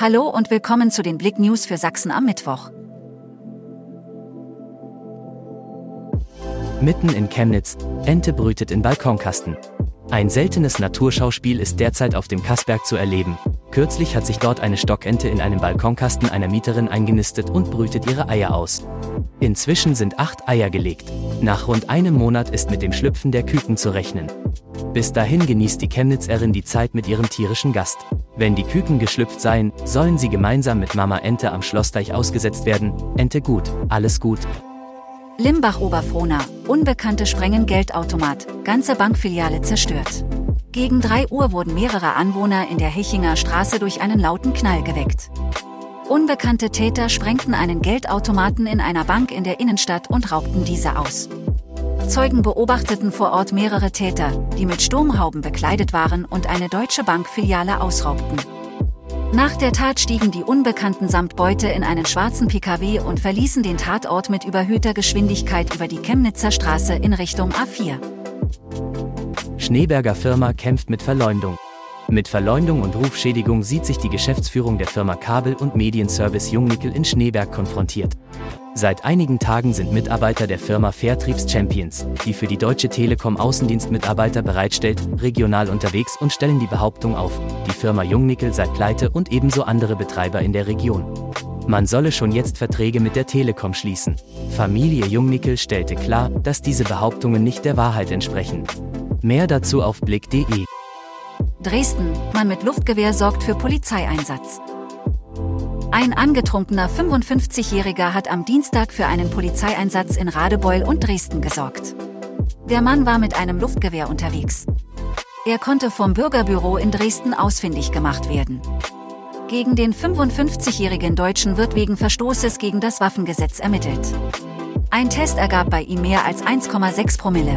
Hallo und willkommen zu den Blick News für Sachsen am Mittwoch. Mitten in Chemnitz, Ente brütet in Balkonkasten. Ein seltenes Naturschauspiel ist derzeit auf dem Kassberg zu erleben. Kürzlich hat sich dort eine Stockente in einem Balkonkasten einer Mieterin eingenistet und brütet ihre Eier aus. Inzwischen sind acht Eier gelegt. Nach rund einem Monat ist mit dem Schlüpfen der Küken zu rechnen. Bis dahin genießt die Chemnitzerin die Zeit mit ihrem tierischen Gast. Wenn die Küken geschlüpft seien, sollen sie gemeinsam mit Mama Ente am Schlossteich ausgesetzt werden. Ente gut, alles gut. Limbach-Oberfrohna, Unbekannte sprengen Geldautomat, ganze Bankfiliale zerstört. Gegen 3 Uhr wurden mehrere Anwohner in der Hechinger Straße durch einen lauten Knall geweckt. Unbekannte Täter sprengten einen Geldautomaten in einer Bank in der Innenstadt und raubten diese aus. Zeugen beobachteten vor Ort mehrere Täter, die mit Sturmhauben bekleidet waren und eine deutsche Bankfiliale ausraubten. Nach der Tat stiegen die Unbekannten samt Beute in einen schwarzen Pkw und verließen den Tatort mit überhöhter Geschwindigkeit über die Chemnitzer Straße in Richtung A4. Schneeberger Firma kämpft mit Verleumdung. Mit Verleumdung und Rufschädigung sieht sich die Geschäftsführung der Firma Kabel- und Medienservice Jungnickel in Schneeberg konfrontiert. Seit einigen Tagen sind Mitarbeiter der Firma Fairtriebs Champions, die für die Deutsche Telekom Außendienstmitarbeiter bereitstellt, regional unterwegs und stellen die Behauptung auf, die Firma Jungnickel sei pleite und ebenso andere Betreiber in der Region. Man solle schon jetzt Verträge mit der Telekom schließen. Familie Jungnickel stellte klar, dass diese Behauptungen nicht der Wahrheit entsprechen. Mehr dazu auf blick.de. Dresden, Mann mit Luftgewehr sorgt für Polizeieinsatz. Ein angetrunkener 55-Jähriger hat am Dienstag für einen Polizeieinsatz in Radebeul und Dresden gesorgt. Der Mann war mit einem Luftgewehr unterwegs. Er konnte vom Bürgerbüro in Dresden ausfindig gemacht werden. Gegen den 55-jährigen Deutschen wird wegen Verstoßes gegen das Waffengesetz ermittelt. Ein Test ergab bei ihm mehr als 1,6 Promille.